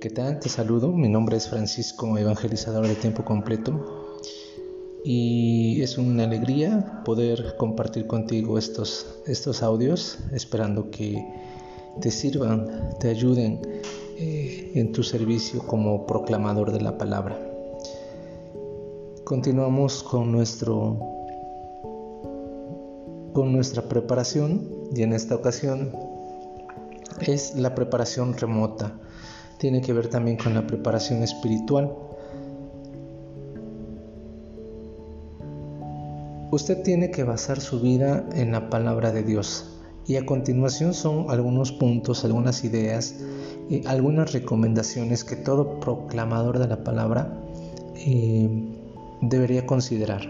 ¿Qué tal? Te saludo. Mi nombre es Francisco Evangelizador de Tiempo Completo y es una alegría poder compartir contigo estos, estos audios, esperando que te sirvan, te ayuden eh, en tu servicio como proclamador de la palabra. Continuamos con nuestro con nuestra preparación y en esta ocasión es la preparación remota. Tiene que ver también con la preparación espiritual. Usted tiene que basar su vida en la palabra de Dios. Y a continuación son algunos puntos, algunas ideas, y algunas recomendaciones que todo proclamador de la palabra eh, debería considerar.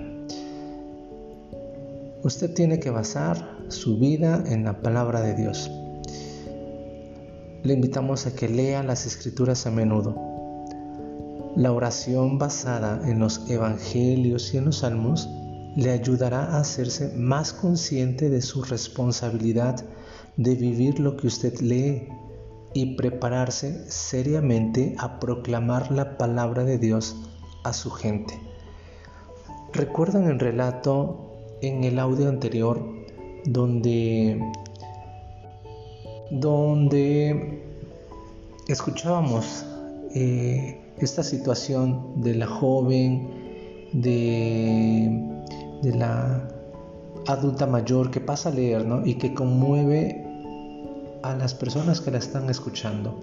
Usted tiene que basar su vida en la palabra de Dios le invitamos a que lea las escrituras a menudo. La oración basada en los evangelios y en los salmos le ayudará a hacerse más consciente de su responsabilidad de vivir lo que usted lee y prepararse seriamente a proclamar la palabra de Dios a su gente. ¿Recuerdan el relato en el audio anterior donde donde escuchábamos eh, esta situación de la joven, de, la adulta mayor que pasa a leer y que conmueve a las personas que la están escuchando.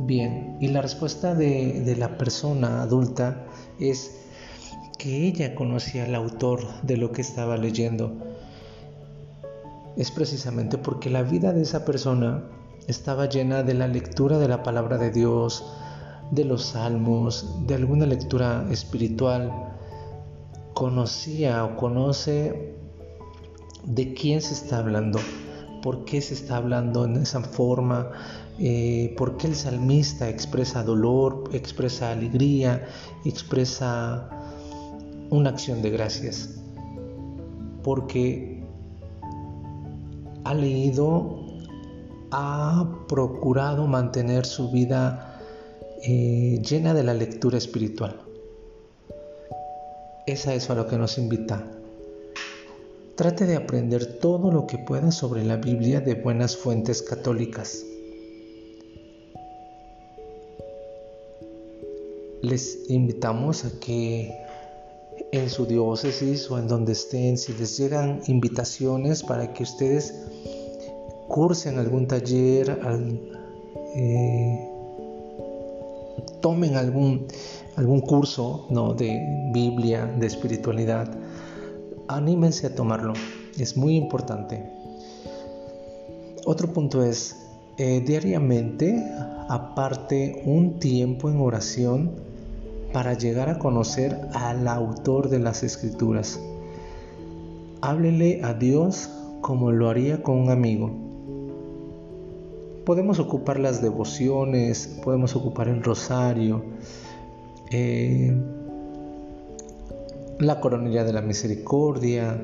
Bien, y la respuesta de, de la persona adulta es que ella conocía al autor de lo que estaba leyendo es precisamente porque la vida de esa persona estaba llena de la lectura de la palabra de Dios, de los salmos, de alguna lectura espiritual. Conocía o conoce de quién se está hablando, por qué se está hablando en esa forma, eh, por qué el salmista expresa dolor, expresa alegría, expresa una acción de gracias. Porque ha leído, ha procurado mantener su vida eh, llena de la lectura espiritual. Es a eso a lo que nos invita. Trate de aprender todo lo que pueda sobre la Biblia de buenas fuentes católicas. Les invitamos a que en su diócesis o en donde estén, si les llegan invitaciones para que ustedes cursen algún taller, eh, tomen algún, algún curso ¿no? de Biblia, de espiritualidad, anímense a tomarlo, es muy importante. Otro punto es, eh, diariamente, aparte un tiempo en oración, para llegar a conocer al autor de las escrituras. Háblele a Dios como lo haría con un amigo. Podemos ocupar las devociones, podemos ocupar el rosario, eh, la coronilla de la misericordia,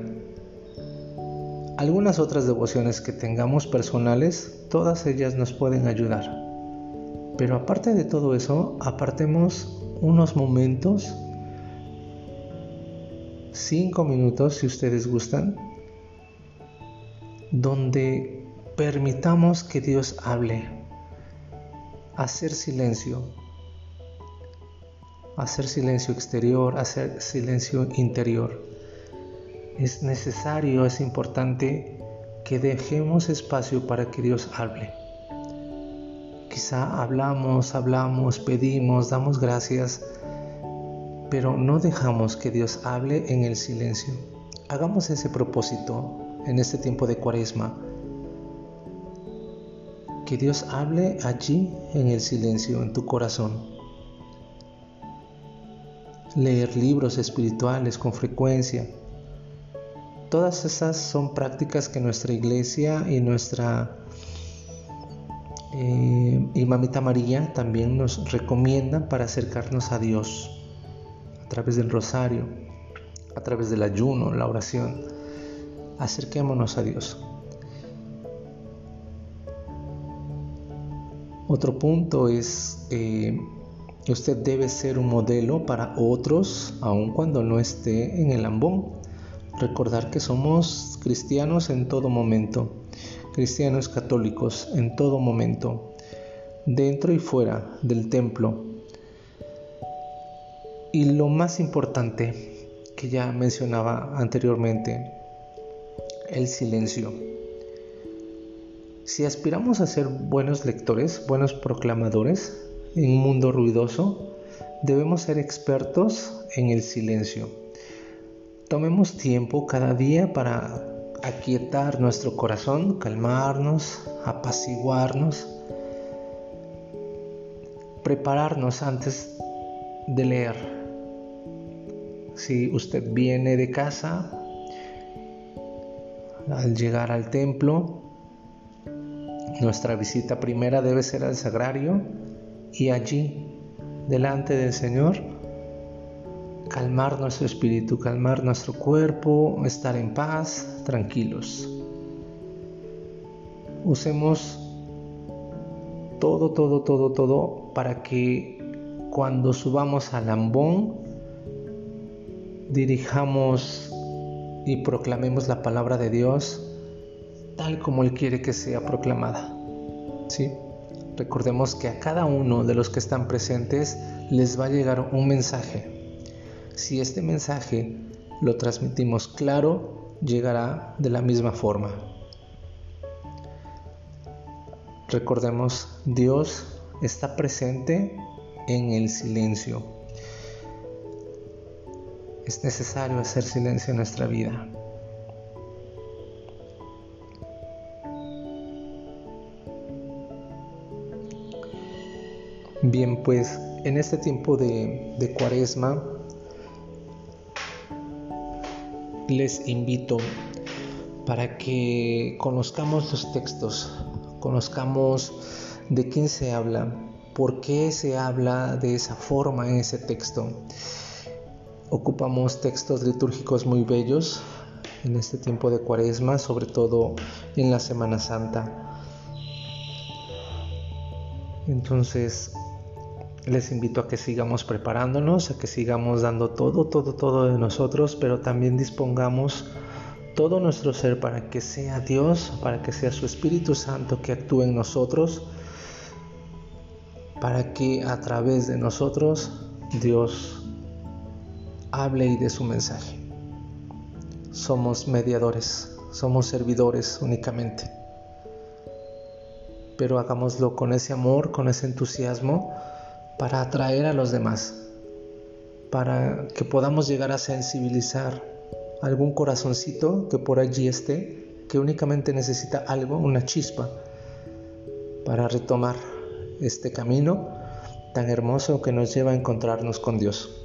algunas otras devociones que tengamos personales, todas ellas nos pueden ayudar. Pero aparte de todo eso, apartemos unos momentos, cinco minutos si ustedes gustan, donde permitamos que Dios hable, hacer silencio, hacer silencio exterior, hacer silencio interior. Es necesario, es importante que dejemos espacio para que Dios hable. Quizá hablamos, hablamos, pedimos, damos gracias, pero no dejamos que Dios hable en el silencio. Hagamos ese propósito en este tiempo de cuaresma. Que Dios hable allí en el silencio, en tu corazón. Leer libros espirituales con frecuencia. Todas esas son prácticas que nuestra iglesia y nuestra eh, y Mamita María también nos recomienda para acercarnos a Dios a través del rosario, a través del ayuno, la oración. Acerquémonos a Dios. Otro punto es eh, usted debe ser un modelo para otros, aun cuando no esté en el ambón. Recordar que somos cristianos en todo momento, cristianos católicos en todo momento, dentro y fuera del templo. Y lo más importante que ya mencionaba anteriormente, el silencio. Si aspiramos a ser buenos lectores, buenos proclamadores en un mundo ruidoso, debemos ser expertos en el silencio. Tomemos tiempo cada día para aquietar nuestro corazón, calmarnos, apaciguarnos, prepararnos antes de leer. Si usted viene de casa, al llegar al templo, nuestra visita primera debe ser al sagrario y allí, delante del Señor, calmar nuestro espíritu, calmar nuestro cuerpo, estar en paz, tranquilos. Usemos todo, todo, todo, todo para que cuando subamos al ambón dirijamos y proclamemos la palabra de Dios tal como Él quiere que sea proclamada. ¿Sí? Recordemos que a cada uno de los que están presentes les va a llegar un mensaje. Si este mensaje lo transmitimos claro, llegará de la misma forma. Recordemos, Dios está presente en el silencio. Es necesario hacer silencio en nuestra vida. Bien, pues en este tiempo de, cuaresma les invito para que conozcamos los textos, conozcamos de quién se habla, por qué se habla de esa forma en ese texto. Ocupamos textos litúrgicos muy bellos en este tiempo de cuaresma, sobre todo en la Semana Santa. Entonces, les invito a que sigamos preparándonos, a que sigamos dando todo, todo, todo de nosotros, pero también dispongamos todo nuestro ser para que sea Dios, para que sea su Espíritu Santo que actúe en nosotros, para que a través de nosotros Dios hable y dé su mensaje. Somos mediadores, somos servidores únicamente, pero hagámoslo con ese amor, con ese entusiasmo para atraer a los demás, para que podamos llegar a sensibilizar algún corazoncito que por allí esté, que únicamente necesita algo, una chispa, para retomar este camino tan hermoso que nos lleva a encontrarnos con Dios.